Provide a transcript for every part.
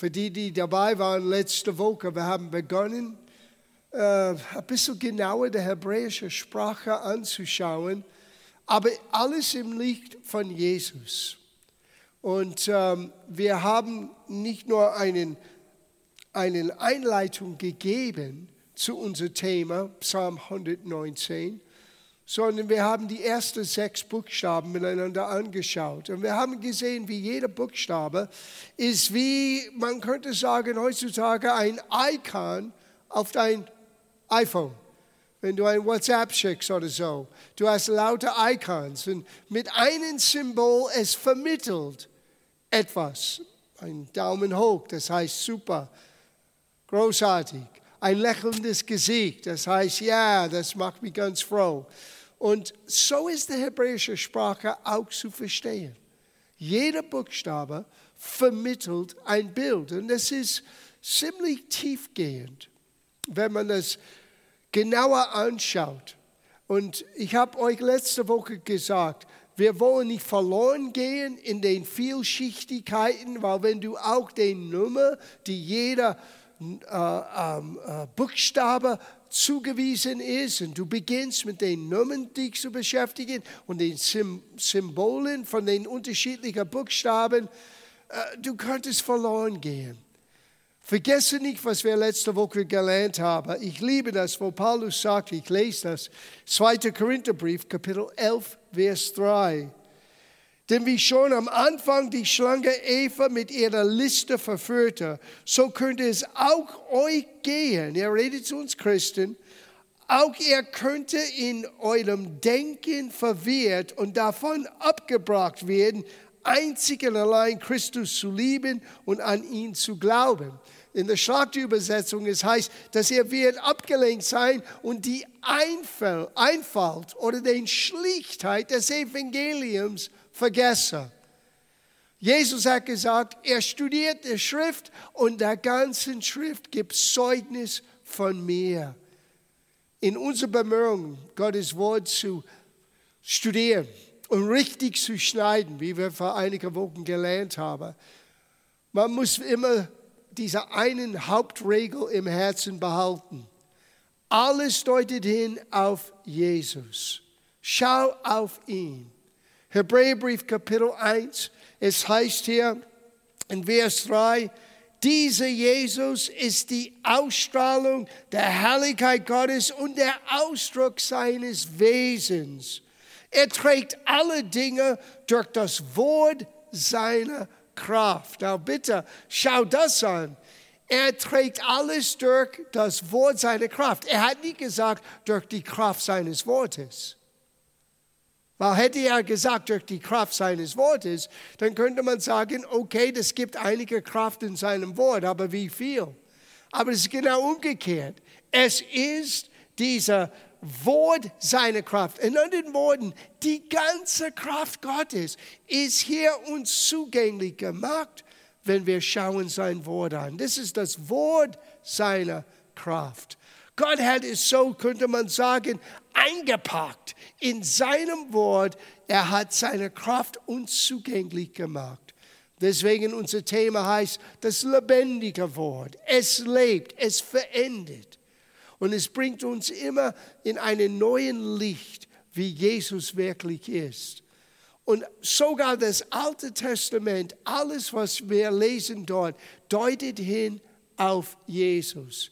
Für die, die dabei waren letzte Woche, wir haben begonnen, äh, ein bisschen genauer die hebräische Sprache anzuschauen, aber alles im Licht von Jesus. Und ähm, wir haben nicht nur einen, eine Einleitung gegeben zu unserem Thema, Psalm 119, sondern wir haben die ersten sechs Buchstaben miteinander angeschaut. Und wir haben gesehen, wie jeder Buchstabe ist wie, man könnte sagen, heutzutage ein Icon auf dein iPhone. Wenn du ein WhatsApp schickst oder so, du hast lauter Icons und mit einem Symbol es vermittelt etwas. Ein Daumen hoch, das heißt super, großartig. Ein lächelndes Gesicht, das heißt ja, das macht mich ganz froh. Und so ist die hebräische Sprache auch zu verstehen. Jeder Buchstabe vermittelt ein Bild und es ist ziemlich tiefgehend, wenn man es genauer anschaut. Und ich habe euch letzte Woche gesagt, wir wollen nicht verloren gehen in den Vielschichtigkeiten, weil wenn du auch den Nummer, die jeder äh, äh, Buchstabe zugewiesen ist und du beginnst mit den Nummern dich zu beschäftigen und den Symbolen von den unterschiedlichen Buchstaben, äh, du könntest verloren gehen. Vergesse nicht, was wir letzte Woche gelernt haben. Ich liebe das, wo Paulus sagt, ich lese das, 2. Korintherbrief, Kapitel 11, Vers 3. Denn wie schon am Anfang die Schlange Eva mit ihrer Liste verführte, so könnte es auch euch gehen. Er redet zu uns Christen. Auch ihr könnte in eurem Denken verwirrt und davon abgebracht werden, einzig und allein Christus zu lieben und an ihn zu glauben in der Schlagtübersetzung, es heißt, dass er wird abgelenkt sein und die Einfalt oder den Schlichtheit des Evangeliums vergessen. Jesus hat gesagt, er studiert die Schrift und der ganzen Schrift gibt Zeugnis von mir. In unserer Bemühung, Gottes Wort zu studieren und richtig zu schneiden, wie wir vor einigen Wochen gelernt haben, man muss immer diese einen Hauptregel im Herzen behalten. Alles deutet hin auf Jesus. Schau auf ihn. Hebräerbrief Kapitel 1, es heißt hier in Vers 3, dieser Jesus ist die Ausstrahlung der Herrlichkeit Gottes und der Ausdruck seines Wesens. Er trägt alle Dinge durch das Wort seiner Kraft. Now bitte, schau das an. Er trägt alles durch das Wort seiner Kraft. Er hat nicht gesagt, durch die Kraft seines Wortes. Weil hätte er gesagt, durch die Kraft seines Wortes, dann könnte man sagen, okay, das gibt einige Kraft in seinem Wort, aber wie viel? Aber es ist genau umgekehrt. Es ist dieser Wort seiner Kraft. In anderen Worten, die ganze Kraft Gottes ist hier uns zugänglich gemacht, wenn wir schauen sein Wort an. Das ist das Wort seiner Kraft. Gott hat es so, könnte man sagen, eingepackt in seinem Wort. Er hat seine Kraft uns zugänglich gemacht. Deswegen unser Thema heißt das lebendige Wort. Es lebt, es verändert. Und es bringt uns immer in einen neuen Licht, wie Jesus wirklich ist. Und sogar das Alte Testament, alles, was wir lesen dort, deutet hin auf Jesus.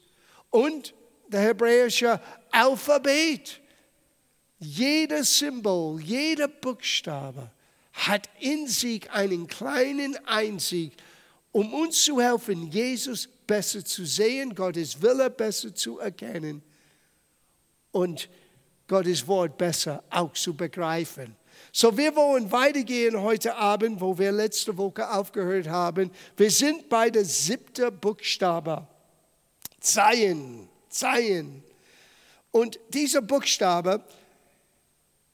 Und der hebräische Alphabet, jedes Symbol, jeder Buchstabe hat in sich einen kleinen Einzig, um uns zu helfen, Jesus besser zu sehen, Gottes Wille besser zu erkennen und Gottes Wort besser auch zu begreifen. So, wir wollen weitergehen heute Abend, wo wir letzte Woche aufgehört haben. Wir sind bei der siebten Buchstabe. Zion, Zion. Und dieser Buchstabe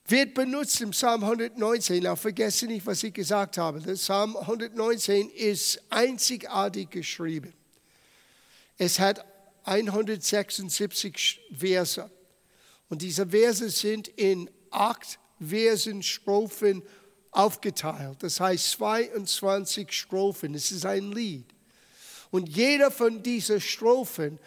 wird benutzt im Psalm 119. Auch vergesse nicht, was ich gesagt habe. Der Psalm 119 ist einzigartig geschrieben. Es hat 176 Verse. Und diese Verse sind in acht Versen, Strophen aufgeteilt. Das heißt 22 Strophen. Es ist ein Lied. Und jeder von diesen Strophen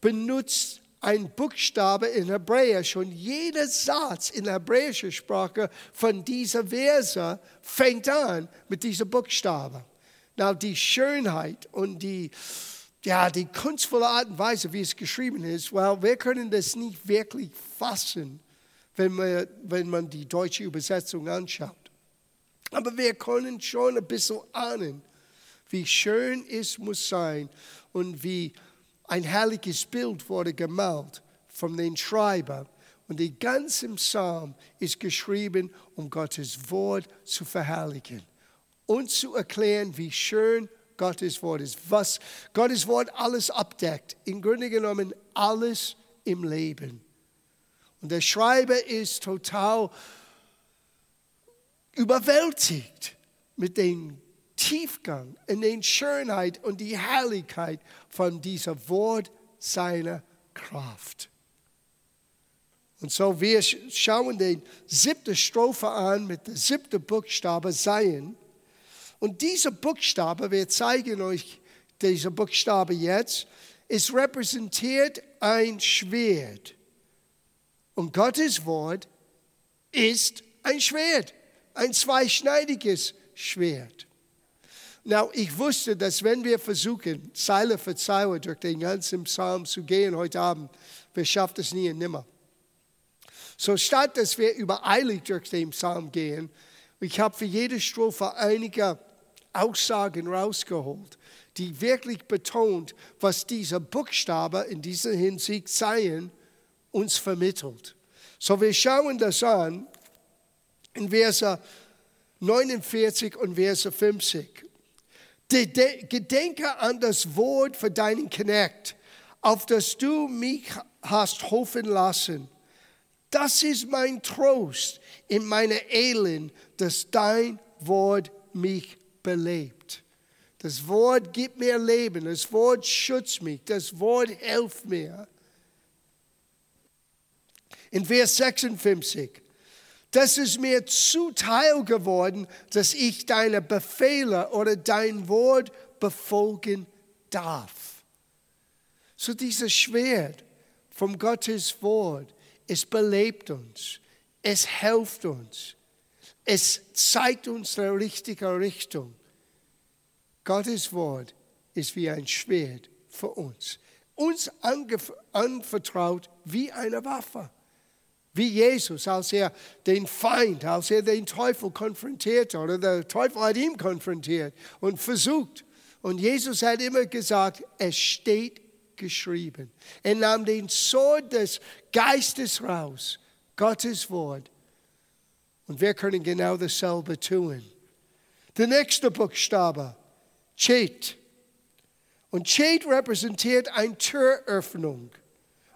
benutzt ein Buchstabe in Hebräisch und jeder Satz in hebräischer Sprache von dieser Verse fängt an mit diesem Buchstabe. Na, die Schönheit und die, ja, die kunstvolle Art und Weise, wie es geschrieben ist, well, wir können das nicht wirklich fassen, wenn, wir, wenn man die deutsche Übersetzung anschaut. Aber wir können schon ein bisschen ahnen, wie schön es muss sein und wie ein herrliches Bild wurde gemalt von den Schreiber. Und der ganze Psalm ist geschrieben, um Gottes Wort zu verherrlichen und zu erklären, wie schön Gottes Wort ist. Was Gottes Wort alles abdeckt. Im Grunde genommen alles im Leben. Und der Schreiber ist total überwältigt mit dem Tiefgang, in den Schönheit und die Herrlichkeit von dieser Wort seiner Kraft. Und so wir schauen den siebten Strophe an mit dem siebten Buchstabe Sein. Und dieser Buchstabe, wir zeigen euch dieser Buchstabe jetzt, es repräsentiert ein Schwert. Und Gottes Wort ist ein Schwert, ein zweischneidiges Schwert. Now, ich wusste, dass wenn wir versuchen, Zeile für Zeile durch den ganzen Psalm zu gehen heute Abend, wir schaffen es nie und nimmer. So statt dass wir übereilig durch den Psalm gehen, ich habe für jede Strophe einige Aussagen rausgeholt, die wirklich betont, was dieser Buchstabe in dieser Hinsicht seien, uns vermittelt. So wir schauen das an in Verse 49 und Verse 50. Gedenke an das Wort für deinen Knecht, auf das du mich hast hoffen lassen. Das ist mein Trost in meiner Elend, dass dein Wort mich belebt. Das Wort gibt mir Leben, das Wort schützt mich, das Wort hilft mir. In Vers 56. Das ist mir zuteil geworden, dass ich deine Befehle oder dein Wort befolgen darf. So dieses Schwert vom Gottes Wort, es belebt uns, es hilft uns, es zeigt uns die richtige Richtung. Gottes Wort ist wie ein Schwert für uns, uns anvertraut wie eine Waffe. Wie Jesus, als er den Feind, als er den Teufel konfrontierte oder der Teufel hat ihn konfrontiert und versucht. Und Jesus hat immer gesagt, es steht geschrieben. Er nahm den Sword des Geistes raus, Gottes Wort. Und wir können genau dasselbe tun. Der nächste Buchstabe, Chet. Und Chet repräsentiert eine Türöffnung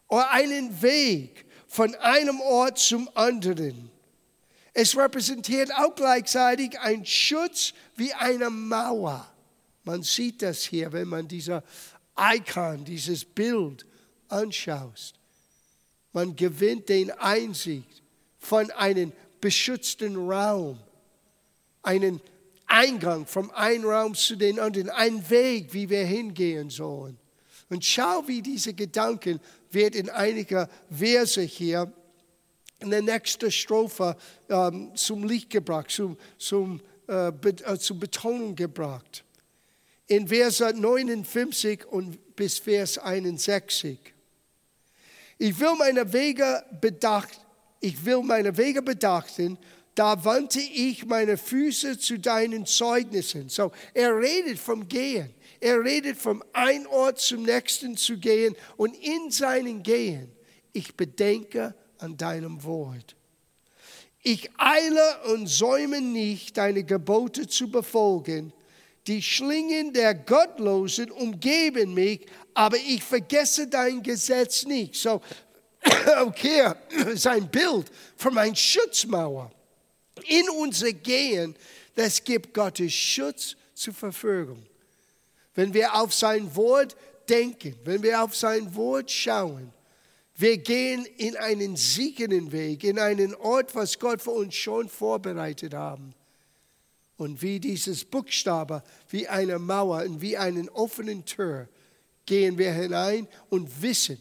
oder einen Weg von einem Ort zum anderen. Es repräsentiert auch gleichzeitig einen Schutz wie eine Mauer. Man sieht das hier, wenn man dieser Icon, dieses Bild anschaut. Man gewinnt den Einsicht von einem beschützten Raum, einen Eingang vom einen Raum zu den anderen, ein Weg, wie wir hingehen sollen. Und schau, wie diese Gedanken wird in einiger Verse hier in der nächsten Strophe ähm, zum Licht gebracht, zum, zum, äh, äh, zur Betonung gebracht. In Verse 59 und bis Vers 61. Ich will meine Wege bedacht, ich will meine Wege bedachten, da wandte ich meine Füße zu deinen Zeugnissen. So, er redet vom Gehen. Er redet vom einen Ort zum nächsten zu gehen und in seinem Gehen, ich bedenke an deinem Wort. Ich eile und säume nicht, deine Gebote zu befolgen. Die Schlingen der Gottlosen umgeben mich, aber ich vergesse dein Gesetz nicht. So, okay, sein Bild von einer Schutzmauer. In unser Gehen, das gibt Gottes Schutz zur Verfügung wenn wir auf sein Wort denken, wenn wir auf sein Wort schauen, wir gehen in einen siegenden Weg, in einen Ort, was Gott für uns schon vorbereitet haben. Und wie dieses Buchstabe, wie eine Mauer und wie einen offenen Tür, gehen wir hinein und wissen,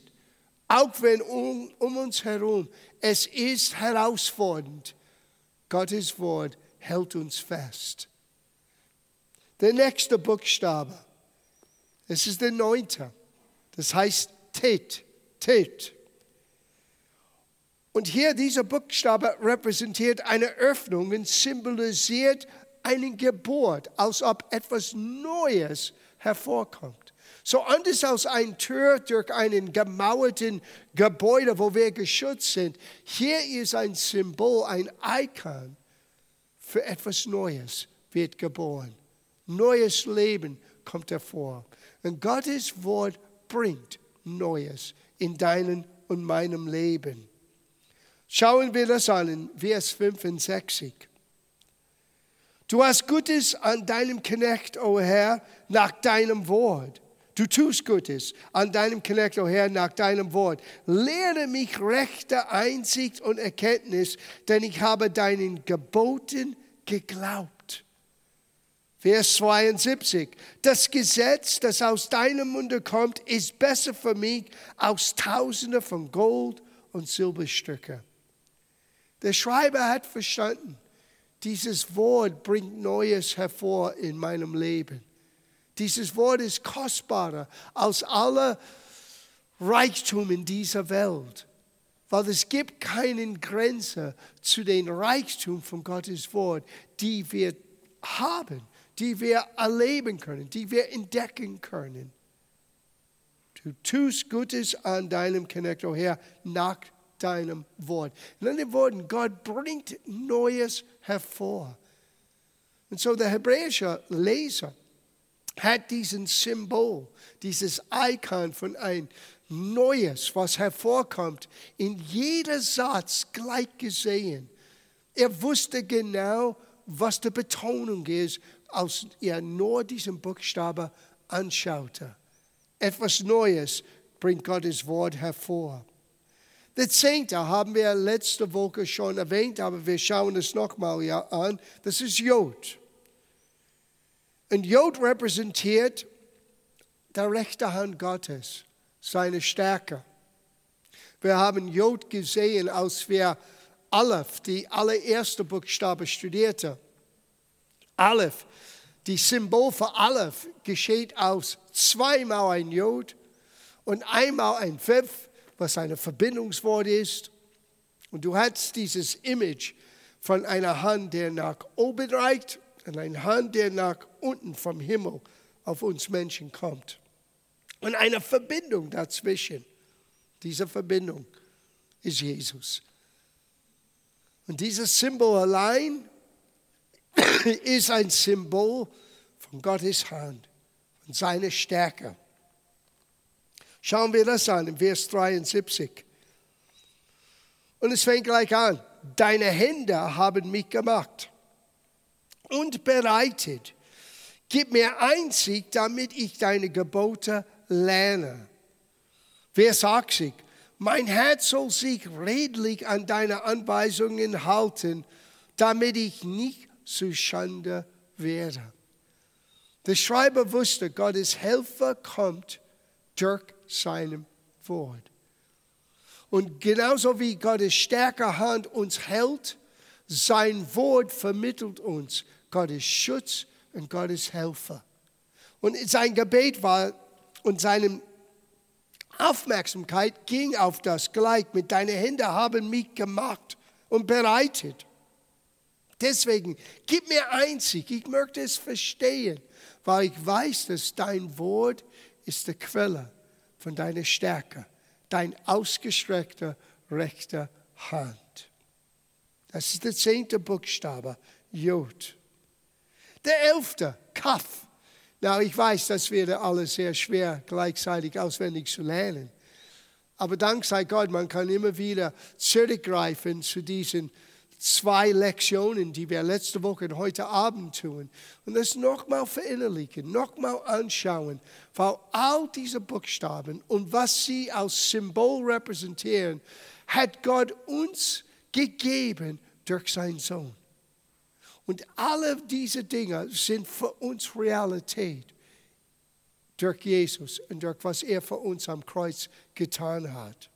auch wenn um, um uns herum es ist herausfordernd, Gottes Wort hält uns fest. Der nächste Buchstabe, es ist der neunte, das heißt Tet, Tet. Und hier dieser Buchstabe repräsentiert eine Öffnung und symbolisiert einen Geburt, als ob etwas Neues hervorkommt. So anders als ein Tür durch einen gemauerten Gebäude, wo wir geschützt sind, hier ist ein Symbol, ein Icon für etwas Neues wird geboren. Neues Leben kommt hervor. Und Gottes Wort bringt Neues in deinem und meinem Leben. Schauen wir das an in Vers 65. Du hast Gutes an deinem Knecht, o oh Herr, nach deinem Wort. Du tust Gutes an deinem Knecht, o oh Herr, nach deinem Wort. Lehre mich rechte Einsicht und Erkenntnis, denn ich habe deinen Geboten geglaubt. Vers 72. Das Gesetz, das aus deinem Munde kommt, ist besser für mich als Tausende von Gold und Silberstücke. Der Schreiber hat verstanden, dieses Wort bringt Neues hervor in meinem Leben. Dieses Wort ist kostbarer als alle Reichtum in dieser Welt, weil es gibt keine Grenze zu den Reichtum von Gottes Wort, die wir haben, die wir erleben können, die wir entdecken können. Du tust Gutes an deinem oh Herr, nach deinem Wort. In anderen Worten, Gott bringt Neues hervor. Und so der hebräische Leser hat diesen Symbol, dieses Icon von ein Neues, was hervorkommt, in jeder Satz gleich gesehen. Er wusste genau, was die Betonung ist, als er nur diesen Buchstabe anschaute. Etwas Neues bringt Gottes Wort hervor. Der Zehnte haben wir letzte Woche schon erwähnt, aber wir schauen es nochmal an. Das ist Jod. Und Jod repräsentiert der rechte Hand Gottes, seine Stärke. Wir haben Jod gesehen, als wir Aleph, die allererste Buchstabe studierte. Aleph, die Symbol für Aleph, geschieht aus zweimal ein Jod und einmal ein Pfiff was ein Verbindungswort ist. Und du hast dieses Image von einer Hand, der nach oben reicht und einer Hand, der nach unten vom Himmel auf uns Menschen kommt. Und eine Verbindung dazwischen. Diese Verbindung ist Jesus. Und dieses Symbol allein ist ein Symbol von Gottes Hand, von seiner Stärke. Schauen wir das an, im Vers 73. Und es fängt gleich an. Deine Hände haben mich gemacht und bereitet. Gib mir Einsicht, damit ich deine Gebote lerne. Vers 80. Mein Herz soll sich redlich an deine Anweisungen halten, damit ich nicht zu Schande werde. Der Schreiber wusste, Gottes Helfer kommt durch seinem Wort. Und genauso wie Gottes starke Hand uns hält, sein Wort vermittelt uns Gottes Schutz und Gottes Helfer. Und sein Gebet war und seine Aufmerksamkeit ging auf das gleich. Mit deinen Händen haben mich gemacht und bereitet. Deswegen gib mir einzig, ich möchte es verstehen, weil ich weiß, dass dein Wort ist die Quelle von deiner Stärke, dein ausgestreckter rechter Hand. Das ist der zehnte Buchstabe, Jod. Der elfte, Kaf. Na, ich weiß, das wäre alles sehr schwer gleichzeitig auswendig zu lernen. Aber dank sei Gott, man kann immer wieder zurückgreifen zu diesen zwei Lektionen, die wir letzte Woche und heute Abend tun. Und das nochmal verinnerlichen, nochmal anschauen, weil all diese Buchstaben und was sie als Symbol repräsentieren, hat Gott uns gegeben durch seinen Sohn. Und alle diese Dinge sind für uns Realität durch Jesus und durch was er für uns am Kreuz getan hat.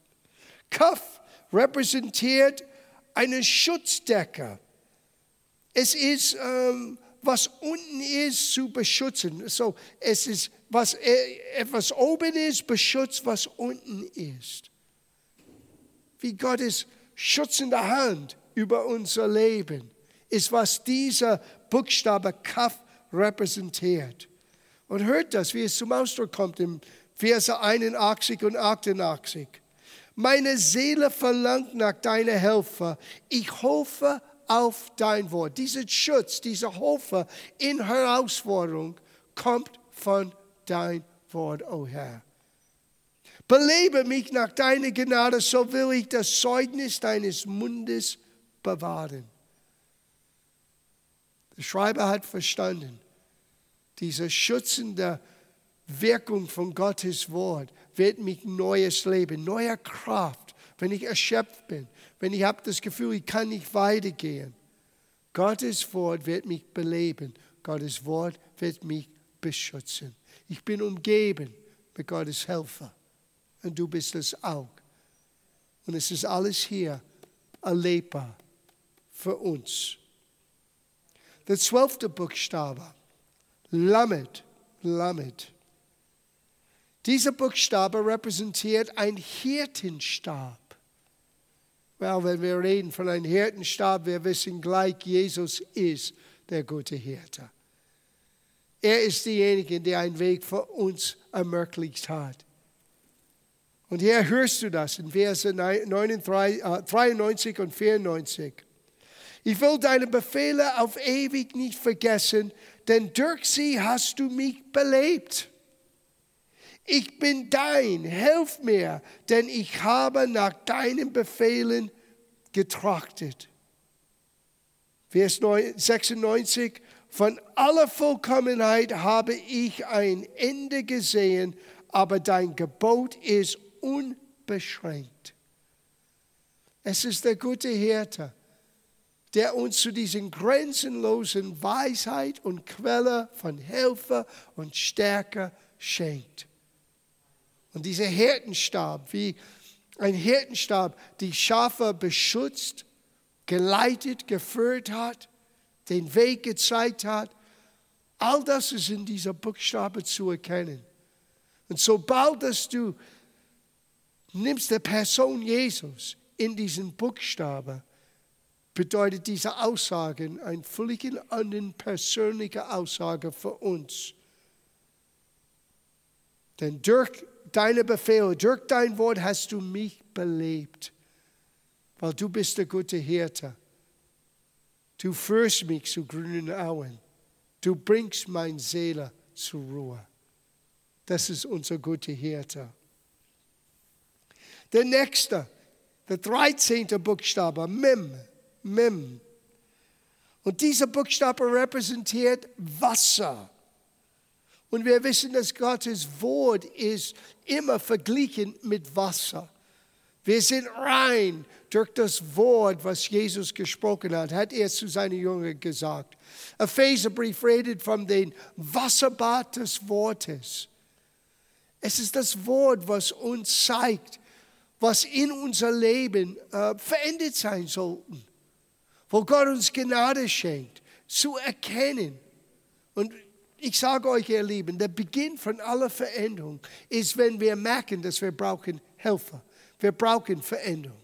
Kaf repräsentiert eine Schutzdecke. Es ist, ähm, was unten ist, zu beschützen. So, es ist, was etwas oben ist, beschützt, was unten ist. Wie Gottes schützende Hand über unser Leben ist, was dieser Buchstabe Kaf repräsentiert. Und hört das, wie es zum Ausdruck kommt im Verse 81 und 88. Meine Seele verlangt nach deiner Helfer. Ich hoffe auf dein Wort. Dieser Schutz, dieser Hofe in Herausforderung kommt von dein Wort, o oh Herr. Belebe mich nach deiner Gnade, so will ich das Zeugnis deines Mundes bewahren. Der Schreiber hat verstanden, diese schützende Wirkung von Gottes Wort wird mich neues Leben, neue Kraft, wenn ich erschöpft bin, wenn ich habe das Gefühl, ich kann nicht weitergehen. Gottes Wort wird mich beleben. Gottes Wort wird mich beschützen. Ich bin umgeben mit Gottes Helfer. Und du bist es auch. Und es ist alles hier erlebbar für uns. Der zwölfte Buchstabe, Lamed, Lamed. Dieser Buchstabe repräsentiert ein Hirtenstab. Well, wenn wir reden von einem Hirtenstab, wir wissen gleich, Jesus ist der gute Hirte. Er ist derjenige, der einen Weg für uns ermöglicht hat. Und hier hörst du das in Verse 93 und 94. Ich will deine Befehle auf ewig nicht vergessen, denn durch sie hast du mich belebt. Ich bin dein, helf mir, denn ich habe nach deinen Befehlen getrachtet. Vers 96, von aller Vollkommenheit habe ich ein Ende gesehen, aber dein Gebot ist unbeschränkt. Es ist der gute Hirte der uns zu diesen grenzenlosen Weisheit und Quelle von Helfer und Stärke schenkt. Und dieser Hirtenstab, wie ein Hirtenstab, die Schafe beschützt, geleitet, geführt hat, den Weg gezeigt hat, all das ist in dieser Buchstabe zu erkennen. Und sobald dass du nimmst der Person Jesus in diesen Buchstabe, bedeutet diese Aussage eine völlig andere persönliche Aussage für uns. Denn durch deine Befehle, durch dein Wort hast du mich belebt, weil du bist der gute Hirte. Du führst mich zu grünen Auen. Du bringst meine Seele zur Ruhe. Das ist unser guter Hirte. Der nächste, der 13. Buchstabe, Mim. Mem. Und dieser Buchstabe repräsentiert Wasser. Und wir wissen, dass Gottes Wort ist immer verglichen mit Wasser. Wir sind rein durch das Wort, was Jesus gesprochen hat, hat er zu seinen Jüngern gesagt. Epheserbrief redet von dem Wasserbad des Wortes. Es ist das Wort, was uns zeigt, was in unser Leben äh, verändert sein sollte wo Gott uns Gnade schenkt, zu erkennen. Und ich sage euch, ihr Lieben, der Beginn von aller Veränderung ist, wenn wir merken, dass wir brauchen Helfer. Wir brauchen Veränderung.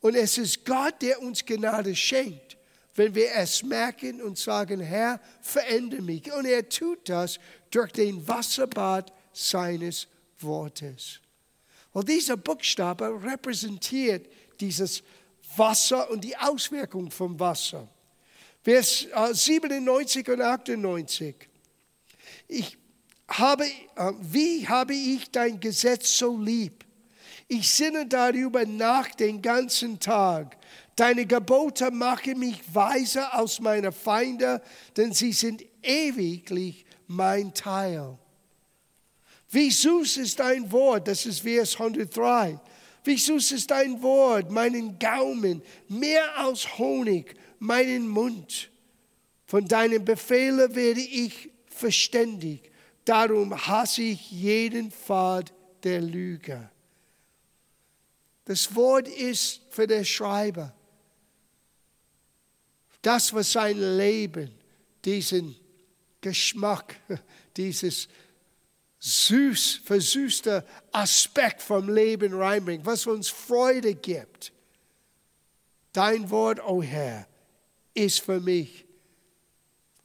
Und es ist Gott, der uns Gnade schenkt, wenn wir es merken und sagen, Herr, verändere mich. Und er tut das durch den Wasserbad seines Wortes. Und dieser Buchstabe repräsentiert dieses Wasser und die Auswirkung vom Wasser. Vers 97 äh, und 98. Ich habe, äh, wie habe ich dein Gesetz so lieb? Ich sinne darüber nach den ganzen Tag. Deine Gebote machen mich weiser als meine Feinde, denn sie sind ewiglich mein Teil. Wie süß ist dein Wort, das ist Vers 103. Wie süß ist dein Wort, meinen Gaumen, mehr als Honig, meinen Mund. Von deinen Befehlen werde ich verständig. Darum hasse ich jeden Pfad der Lüge. Das Wort ist für den Schreiber. Das, was sein Leben, diesen Geschmack, dieses süß, versüßte Aspekt vom Leben reinbringt, was uns Freude gibt. Dein Wort, o oh Herr, ist für mich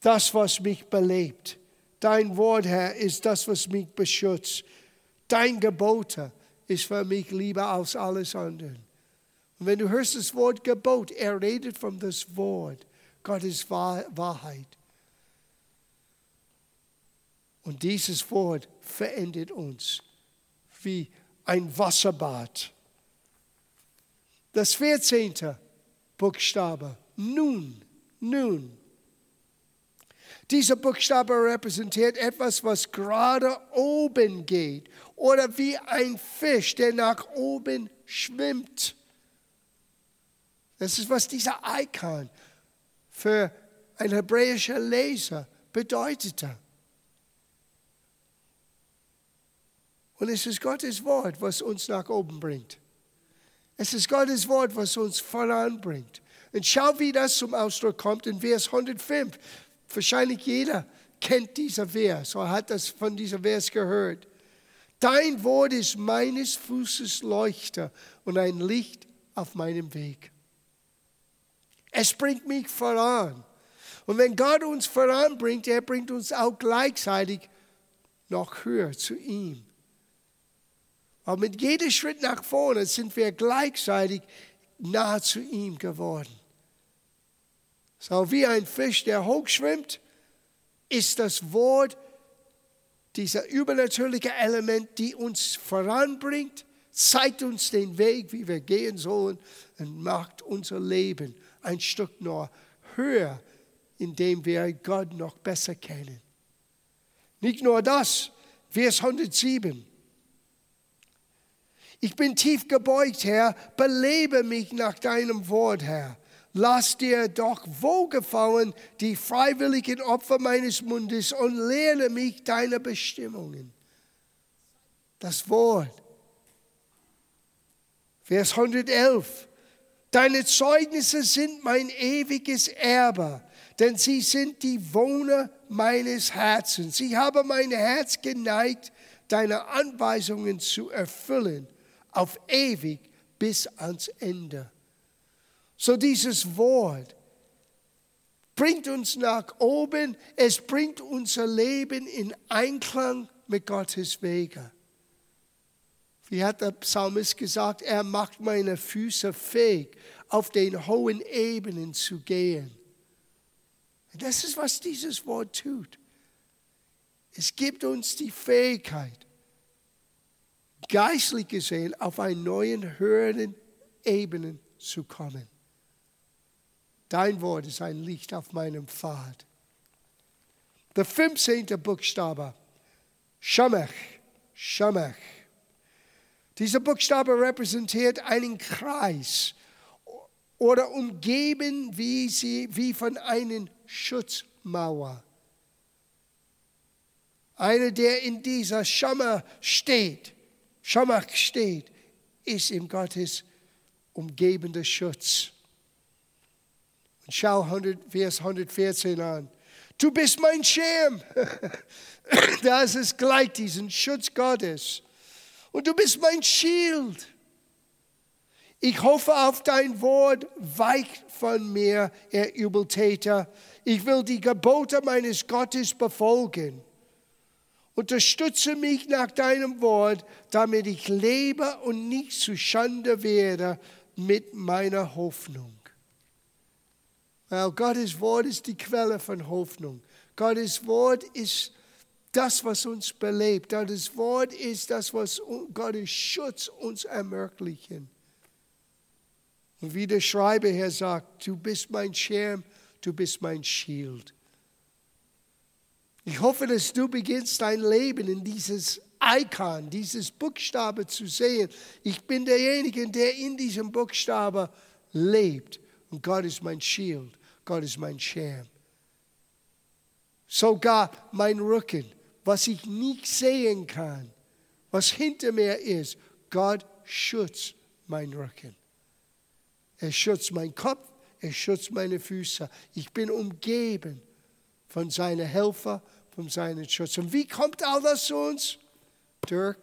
das, was mich belebt. Dein Wort, Herr, ist das, was mich beschützt. Dein Gebote ist für mich lieber als alles andere. Und wenn du hörst das Wort Gebot, er redet von das Wort, Gottes Wahrheit. Und dieses Wort verändert uns wie ein Wasserbad. Das 14. Buchstabe, nun, nun. Dieser Buchstabe repräsentiert etwas, was gerade oben geht oder wie ein Fisch, der nach oben schwimmt. Das ist, was dieser Icon für ein hebräischer Leser bedeutete. Und es ist Gottes Wort, was uns nach oben bringt. Es ist Gottes Wort, was uns voranbringt. Und schau, wie das zum Ausdruck kommt in Vers 105. Wahrscheinlich jeder kennt dieser Vers oder hat das von diesem Vers gehört. Dein Wort ist meines Fußes Leuchter und ein Licht auf meinem Weg. Es bringt mich voran. Und wenn Gott uns voranbringt, er bringt uns auch gleichzeitig noch höher zu ihm. Aber mit jedem Schritt nach vorne sind wir gleichzeitig nahe zu ihm geworden. So wie ein Fisch, der hochschwimmt, ist das Wort dieser übernatürliche Element, die uns voranbringt, zeigt uns den Weg, wie wir gehen sollen und macht unser Leben ein Stück noch höher, indem wir Gott noch besser kennen. Nicht nur das, Vers 107. Ich bin tief gebeugt, Herr, belebe mich nach deinem Wort, Herr. Lass dir doch wohlgefallen die freiwilligen Opfer meines Mundes und lehre mich deine Bestimmungen. Das Wort. Vers 111. Deine Zeugnisse sind mein ewiges Erbe, denn sie sind die Wohner meines Herzens. Ich habe mein Herz geneigt, deine Anweisungen zu erfüllen auf ewig bis ans Ende. So dieses Wort bringt uns nach oben, es bringt unser Leben in Einklang mit Gottes Wege. Wie hat der Psalmist gesagt, er macht meine Füße fähig, auf den hohen Ebenen zu gehen. Das ist, was dieses Wort tut. Es gibt uns die Fähigkeit, geistlich gesehen auf einen neuen, höheren Ebenen zu kommen. Dein Wort ist ein Licht auf meinem Pfad. Der 15. Buchstabe, Shamach, Shamach. Dieser Buchstabe repräsentiert einen Kreis oder umgeben wie, sie, wie von einer Schutzmauer. Einer, der in dieser Schammer steht, Schamach steht, ist im Gottes umgebender Schutz. Und schau 100, Vers 114 an. Du bist mein Schirm. das ist gleich diesen Schutz Gottes. Und du bist mein Schild. Ich hoffe auf dein Wort, weicht von mir, ihr Übeltäter. Ich will die Gebote meines Gottes befolgen. Unterstütze mich nach deinem Wort, damit ich lebe und nicht zu Schande werde mit meiner Hoffnung. Weil Gottes Wort ist die Quelle von Hoffnung. Gottes Wort ist das, was uns belebt. Gottes Wort ist das, was Gottes Schutz uns ermöglicht. Und wie der Schreiber hier sagt, du bist mein Schirm, du bist mein Schild. Ich hoffe, dass du beginnst dein Leben in dieses Icon, dieses Buchstabe zu sehen. Ich bin derjenige, der in diesem Buchstabe lebt. Und Gott ist mein Schild. Gott ist mein Schirm. Sogar mein Rücken, was ich nicht sehen kann, was hinter mir ist, Gott schützt mein Rücken. Er schützt meinen Kopf, er schützt meine Füße. Ich bin umgeben von seinen Helfer, von seinen Schutz. Und wie kommt all das zu uns? Durch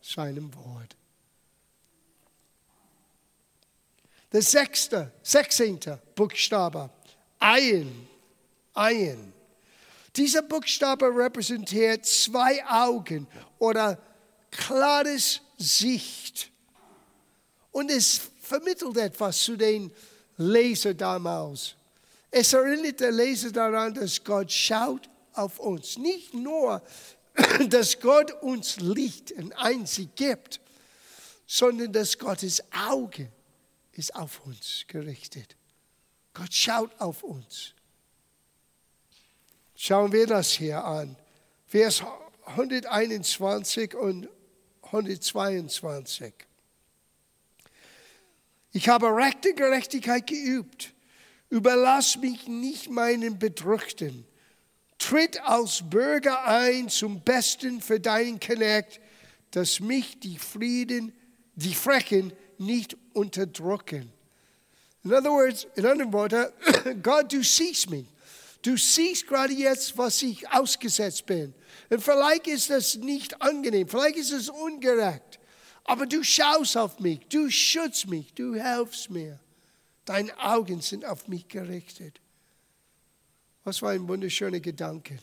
seinem Wort. Der sechste, sechzehnte Buchstabe, Ein. Ein. Dieser Buchstabe repräsentiert zwei Augen oder klares Sicht. Und es vermittelt etwas zu den Leser damals. Es erinnert der Leser daran, dass Gott schaut auf uns. Nicht nur, dass Gott uns Licht und einzig gibt, sondern dass Gottes Auge ist auf uns gerichtet. Gott schaut auf uns. Schauen wir das hier an. Vers 121 und 122. Ich habe rechte Gerechtigkeit geübt. Überlass mich nicht meinen Bedrückten. Tritt als Bürger ein zum Besten für deinen Knecht, dass mich die Frieden, die Frechen nicht unterdrücken. In other words, in anderen Worten, Gott, du siehst mich. Du siehst gerade jetzt, was ich ausgesetzt bin. Und vielleicht ist das nicht angenehm, vielleicht ist es ungerecht. Aber du schaust auf mich, du schützt mich, du hilfst mir. Deine Augen sind auf mich gerichtet. Was war ein wunderschöner Gedanke.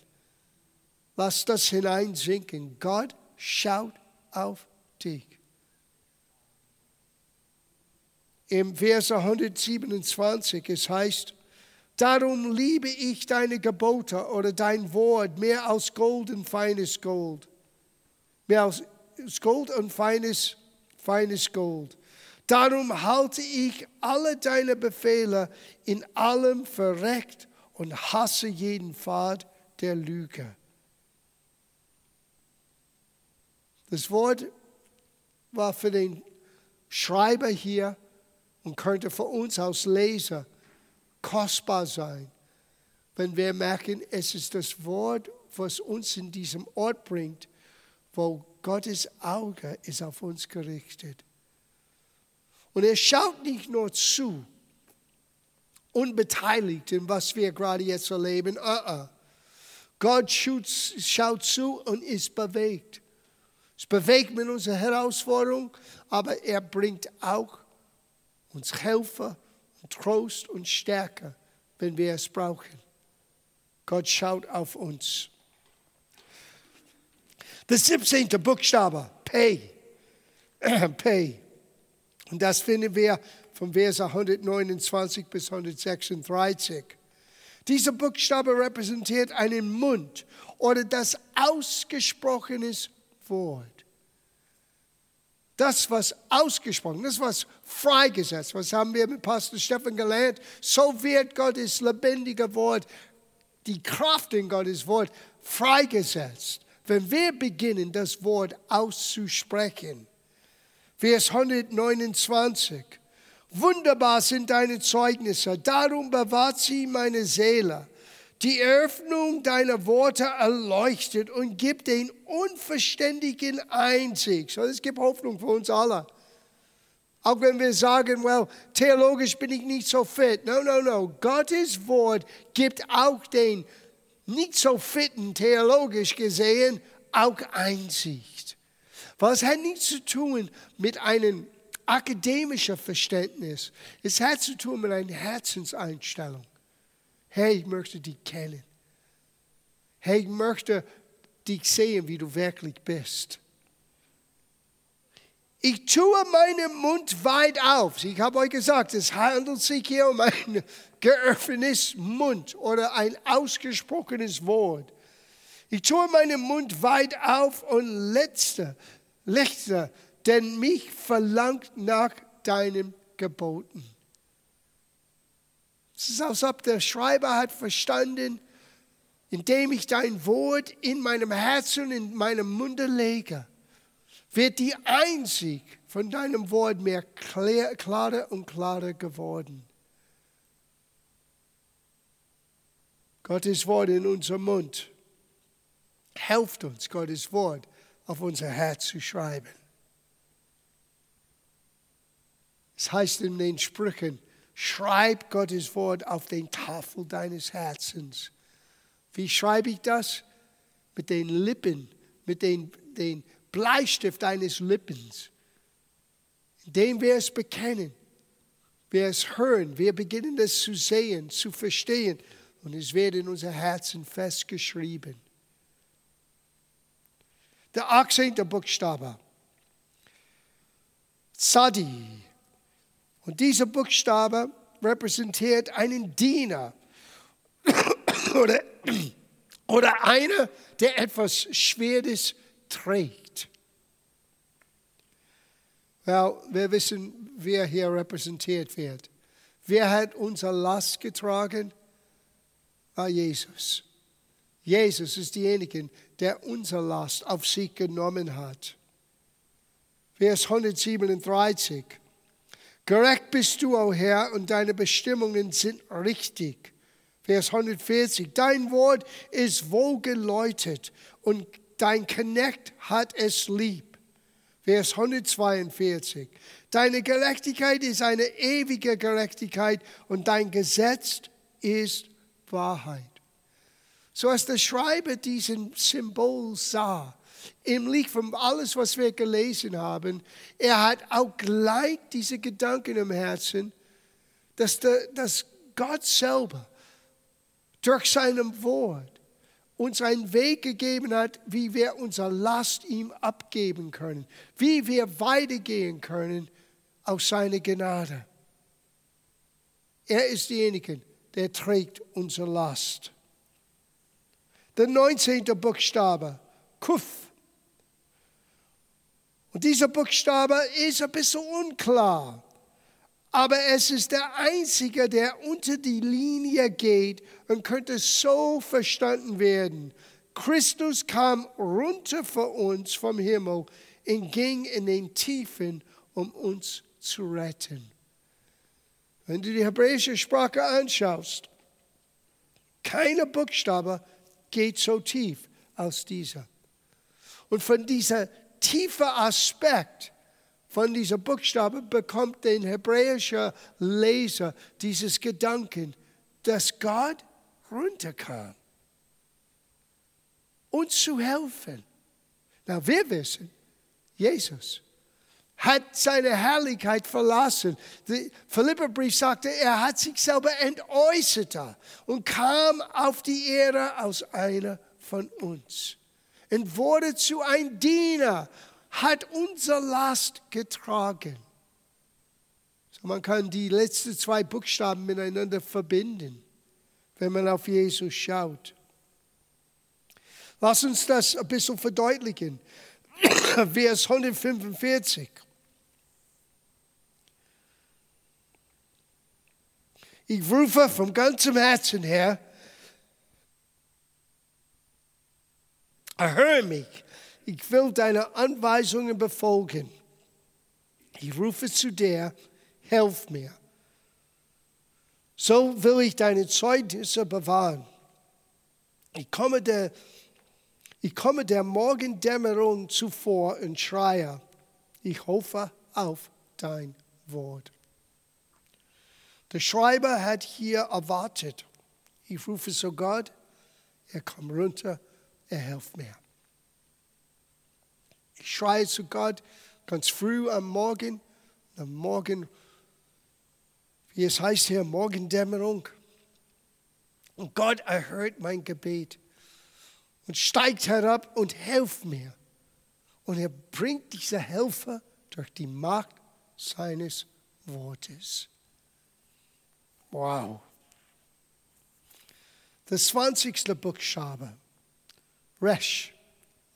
Lass das hineinsinken. Gott schaut auf dich. Im Vers 127, es heißt, Darum liebe ich deine Gebote oder dein Wort mehr als Gold und feines Gold. Mehr als Gold und feines, feines Gold. Darum halte ich alle deine Befehle in allem verreckt und hasse jeden Pfad der Lüge. Das Wort war für den Schreiber hier und könnte für uns als Leser kostbar sein, wenn wir merken, es ist das Wort, was uns in diesem Ort bringt, wo Gottes Auge ist auf uns gerichtet. Und er schaut nicht nur zu, unbeteiligt in was wir gerade jetzt erleben. Uh -uh. Gott schaut zu und ist bewegt. Es bewegt mit unserer Herausforderung, aber er bringt auch uns Helfer und Trost und Stärke, wenn wir es brauchen. Gott schaut auf uns. Der 17. Buchstabe, P. P. Und das finden wir von Vers 129 bis 136. Dieser Buchstabe repräsentiert einen Mund oder das ausgesprochene Wort. Das, was ausgesprochen, das, was freigesetzt, was haben wir mit Pastor Stefan gelernt, so wird Gottes lebendiger Wort, die Kraft in Gottes Wort freigesetzt. Wenn wir beginnen, das Wort auszusprechen. Vers 129. Wunderbar sind deine Zeugnisse, darum bewahrt sie meine Seele. Die Öffnung deiner Worte erleuchtet und gibt den Unverständigen Einsicht. So, es gibt Hoffnung für uns alle. Auch wenn wir sagen, well, theologisch bin ich nicht so fit. No, no, no. Gottes Wort gibt auch den nicht so fitten, theologisch gesehen, auch Einsicht. Was hat nichts zu tun mit einem akademischer Verständnis. Es hat zu tun mit einer Herzenseinstellung. Hey, ich möchte dich kennen. Hey, ich möchte dich sehen, wie du wirklich bist. Ich tue meinen Mund weit auf. Ich habe euch gesagt, es handelt sich hier um ein geöffnetes Mund oder ein ausgesprochenes Wort. Ich tue meinen Mund weit auf und letzte, letzte, denn mich verlangt nach deinen Geboten. Es ist, als ob der Schreiber hat verstanden, indem ich dein Wort in meinem Herzen, in meinem Munde lege, wird die Einzig von deinem Wort mehr klarer und klarer geworden. Gottes Wort in unserem Mund. Helft uns, Gottes Wort auf unser Herz zu schreiben. Es heißt in den Sprüchen, schreib Gottes Wort auf den Tafel deines Herzens. Wie schreibe ich das? Mit den Lippen, mit den, den Bleistift deines Lippens. Indem wir es bekennen, wir es hören, wir beginnen es zu sehen, zu verstehen und es wird in unser Herzen festgeschrieben. Der 18. Buchstabe. Zadi. Und dieser Buchstabe repräsentiert einen Diener oder, oder einer, der etwas Schweres trägt. Well, wir wissen, wer hier repräsentiert wird. Wer hat unsere Last getragen? War Jesus. Jesus ist derjenige, der unsere Last auf sich genommen hat. Vers 137. Gerecht bist du, o oh Herr, und deine Bestimmungen sind richtig. Vers 140. Dein Wort ist wohlgeläutet und dein Knecht hat es lieb. Vers 142. Deine Gerechtigkeit ist eine ewige Gerechtigkeit und dein Gesetz ist Wahrheit. So als der Schreiber diesen Symbol sah, im Licht von alles, was wir gelesen haben, er hat auch gleich diese Gedanken im Herzen, dass, der, dass Gott selber durch seinem Wort uns einen Weg gegeben hat, wie wir unsere Last ihm abgeben können, wie wir weitergehen können aus seiner Gnade. Er ist derjenige, der trägt unsere Last. Der 19. Buchstabe, Kuf. Und dieser Buchstabe ist ein bisschen unklar, aber es ist der einzige, der unter die Linie geht und könnte so verstanden werden. Christus kam runter für uns vom Himmel und ging in den Tiefen, um uns zu retten. Wenn du die hebräische Sprache anschaust, keine Buchstabe geht so tief als dieser. Und von dieser tiefen Aspekt von dieser Buchstabe bekommt der hebräische Leser dieses Gedanken, dass Gott runterkam, uns zu helfen. Na, wir wissen, Jesus hat seine Herrlichkeit verlassen. Der Philipperbrief sagte, er hat sich selber entäußert und kam auf die Erde aus einer von uns und wurde zu ein Diener, hat unsere Last getragen. So man kann die letzten zwei Buchstaben miteinander verbinden, wenn man auf Jesus schaut. Lass uns das ein bisschen verdeutlichen. Vers 145. Ich rufe vom ganzem Herzen her, erhöre mich. Ich will deine Anweisungen befolgen. Ich rufe zu dir, helf mir. So will ich deine Zeugnisse bewahren. Ich komme der, ich komme der Morgendämmerung zuvor und schreie, ich hoffe auf dein Wort. Der Schreiber hat hier erwartet. Ich rufe zu Gott, er kommt runter, er hilft mir. Ich schreie zu Gott ganz früh am Morgen, am Morgen, wie es heißt hier, Morgendämmerung. Und Gott erhört mein Gebet und steigt herab und hilft mir. Und er bringt diese Helfer durch die Macht seines Wortes. Wow. Der 20. Buchstabe. Resh.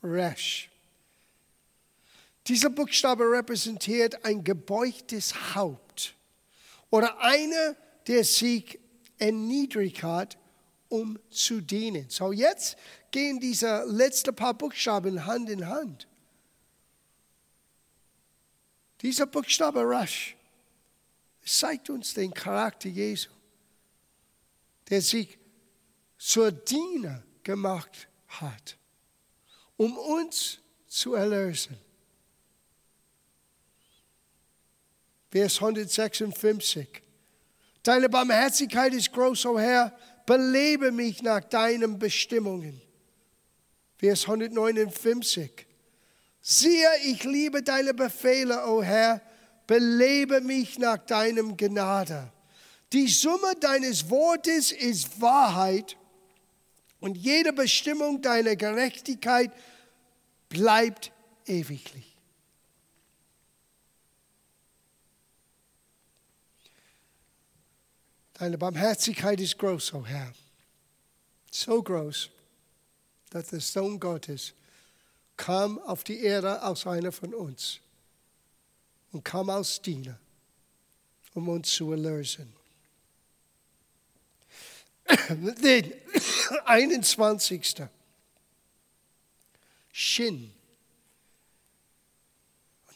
Resh. Dieser Buchstabe repräsentiert ein gebeugtes Haupt oder einer, der sich erniedrigt hat, um zu dienen. So jetzt gehen diese letzten paar Buchstaben Hand in Hand. Dieser Buchstabe Rash es zeigt uns den Charakter Jesu, der sich zur Diener gemacht hat, um uns zu erlösen. Vers 156. Deine Barmherzigkeit ist groß, o oh Herr, belebe mich nach deinen Bestimmungen. Vers 159. Siehe, ich liebe deine Befehle, o oh Herr, belebe mich nach deinem Gnade. Die Summe deines Wortes ist Wahrheit und jede Bestimmung deiner Gerechtigkeit bleibt ewiglich. Deine Barmherzigkeit ist groß, o oh Herr. So groß, dass der Sohn Gottes kam auf die Erde aus einer von uns und kam als Diener, um uns zu erlösen. Den 21. Shin.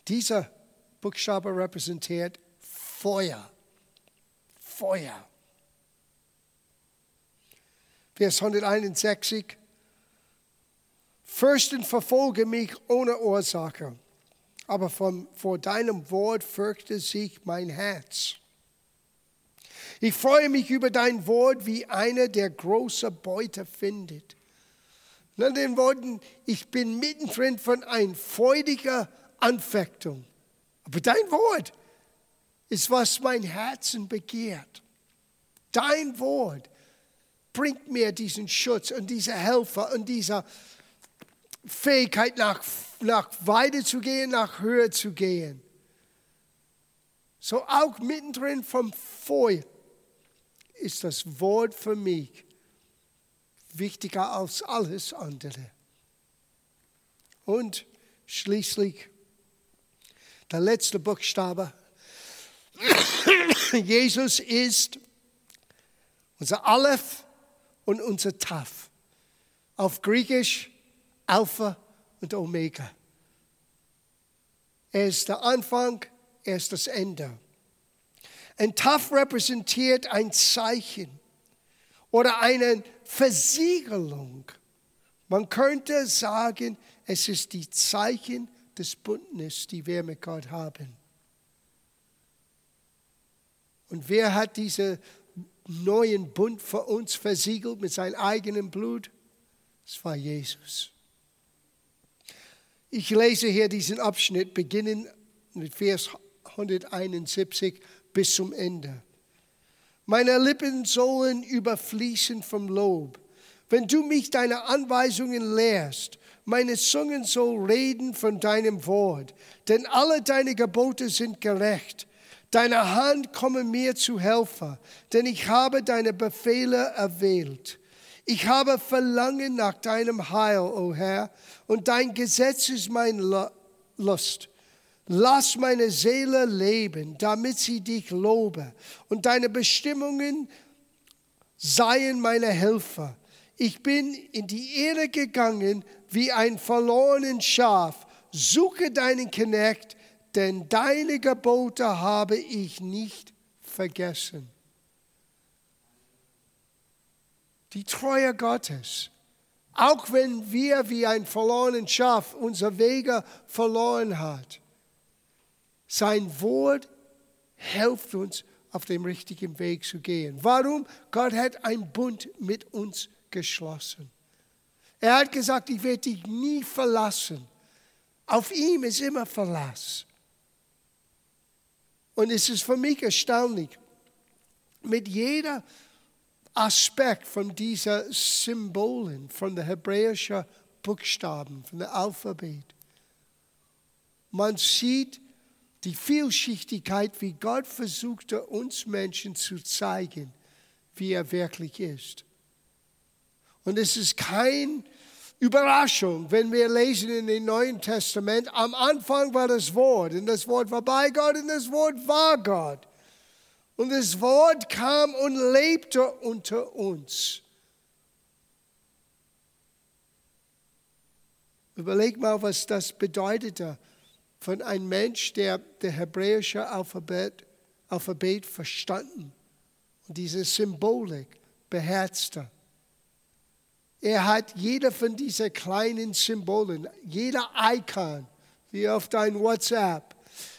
Dieser Buchstabe repräsentiert Feuer. Feuer. Vers 161. Fürsten verfolge mich ohne Ursache, aber vor deinem Wort fürchte sich mein Herz. Ich freue mich über dein Wort wie einer, der große Beute findet. Nach den Worten, ich bin mittendrin von einer freudiger Anfechtung. Aber dein Wort ist, was mein Herzen begehrt. Dein Wort bringt mir diesen Schutz und diese Helfer und diese Fähigkeit, nach, nach weiter zu gehen, nach höher zu gehen. So auch mittendrin vom Feuer ist das Wort für mich wichtiger als alles andere. Und schließlich der letzte Buchstabe. Jesus ist unser Aleph und unser Taf. Auf Griechisch Alpha und Omega. Er ist der Anfang, er ist das Ende. Ein Taf repräsentiert ein Zeichen oder eine Versiegelung. Man könnte sagen, es ist die Zeichen des Bündnisses, die wir mit Gott haben. Und wer hat diesen neuen Bund für uns versiegelt mit seinem eigenen Blut? Es war Jesus. Ich lese hier diesen Abschnitt, beginnen mit Vers 171 bis zum Ende. Meine Lippen sollen überfließen vom Lob. Wenn du mich deine Anweisungen lehrst, meine Zungen soll reden von deinem Wort, denn alle deine Gebote sind gerecht. Deine Hand komme mir zu helfen, denn ich habe deine Befehle erwählt. Ich habe Verlangen nach deinem Heil, o oh Herr, und dein Gesetz ist mein Lust. Lass meine Seele leben, damit sie dich lobe, und deine Bestimmungen seien meine Helfer. Ich bin in die Erde gegangen wie ein verlorenes Schaf. Suche deinen Knecht, denn deine Gebote habe ich nicht vergessen. Die Treue Gottes. Auch wenn wir wie ein verlorenes Schaf unsere Wege verloren hat. Sein Wort hilft uns, auf dem richtigen Weg zu gehen. Warum? Gott hat einen Bund mit uns geschlossen. Er hat gesagt, ich werde dich nie verlassen. Auf ihm ist immer Verlass. Und es ist für mich erstaunlich, mit jeder Aspekt von dieser Symbolen, von der hebräischen Buchstaben, von der Alphabet. Man sieht die Vielschichtigkeit, wie Gott versuchte, uns Menschen zu zeigen, wie er wirklich ist. Und es ist keine Überraschung, wenn wir lesen in dem Neuen Testament, am Anfang war das Wort und das Wort war bei Gott und das Wort war Gott. Und das Wort kam und lebte unter uns. Überleg mal, was das bedeutete von einem Mensch, der das hebräische Alphabet, Alphabet verstanden und diese Symbolik beherzte. Er hat jeder von diesen kleinen Symbolen, jeder Icon, wie auf dein WhatsApp,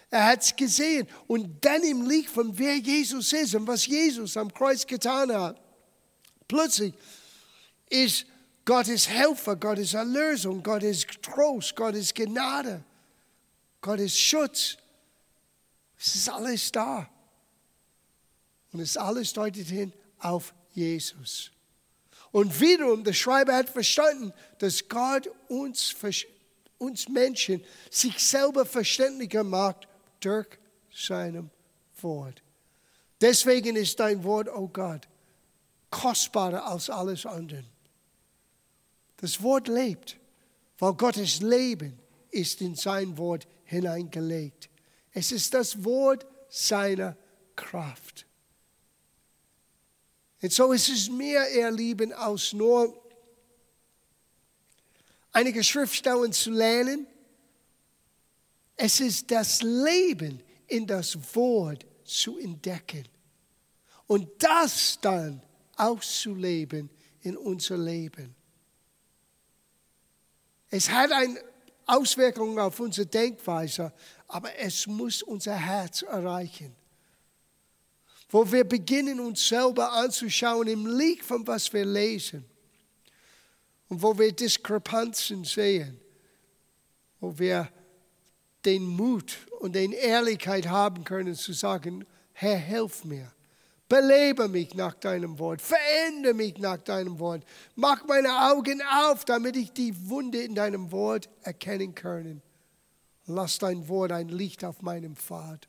er hat es gesehen. Und dann im Licht von wer Jesus ist und was Jesus am Kreuz getan hat. Plötzlich ist Gottes Helfer, Gottes Erlösung, Gottes Trost, Gottes Gnade, Gottes Schutz. Es ist alles da. Und es alles deutet hin auf Jesus. Und wiederum, der Schreiber hat verstanden, dass Gott uns, uns Menschen sich selber verständlicher macht durch seinem Wort. Deswegen ist dein Wort, oh Gott, kostbarer als alles andere. Das Wort lebt, weil Gottes Leben ist in sein Wort hineingelegt. Es ist das Wort seiner Kraft. Und so ist es mehr, ihr Lieben, als nur einige Schriftstellen zu lernen. Es ist das Leben in das Wort zu entdecken und das dann auszuleben in unser Leben. Es hat eine Auswirkung auf unsere Denkweise, aber es muss unser Herz erreichen. Wo wir beginnen, uns selber anzuschauen im Licht von was wir lesen. Und wo wir Diskrepanzen sehen. Wo wir den Mut und die Ehrlichkeit haben können zu sagen, Herr, hilf mir. Belebe mich nach deinem Wort. Verändere mich nach deinem Wort. Mach meine Augen auf, damit ich die Wunde in deinem Wort erkennen kann. Lass dein Wort ein Licht auf meinem Pfad.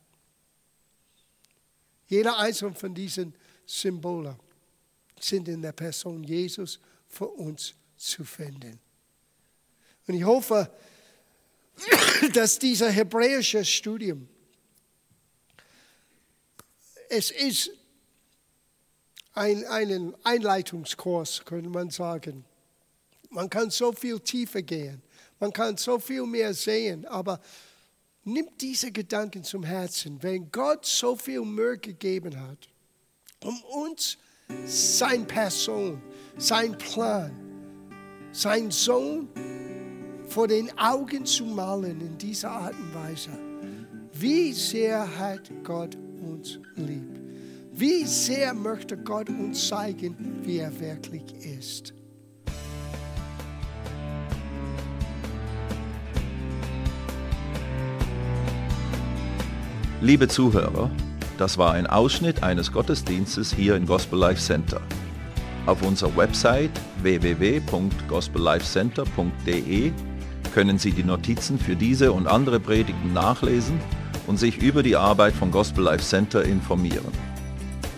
Jeder einzelne von diesen Symbolen sind in der Person Jesus für uns zu finden. Und ich hoffe, dass dieser hebräische Studium, es ist ein einen Einleitungskurs, könnte man sagen. Man kann so viel tiefer gehen, man kann so viel mehr sehen, aber nimmt diese Gedanken zum Herzen. Wenn Gott so viel Mühe gegeben hat, um uns sein Person, sein Plan, sein Sohn vor den Augen zu malen in dieser Art und Weise. Wie sehr hat Gott uns lieb? Wie sehr möchte Gott uns zeigen, wie er wirklich ist? Liebe Zuhörer, das war ein Ausschnitt eines Gottesdienstes hier im Gospel Life Center. Auf unserer Website www.gospellifecenter.de können Sie die Notizen für diese und andere Predigten nachlesen und sich über die Arbeit von Gospel Life Center informieren.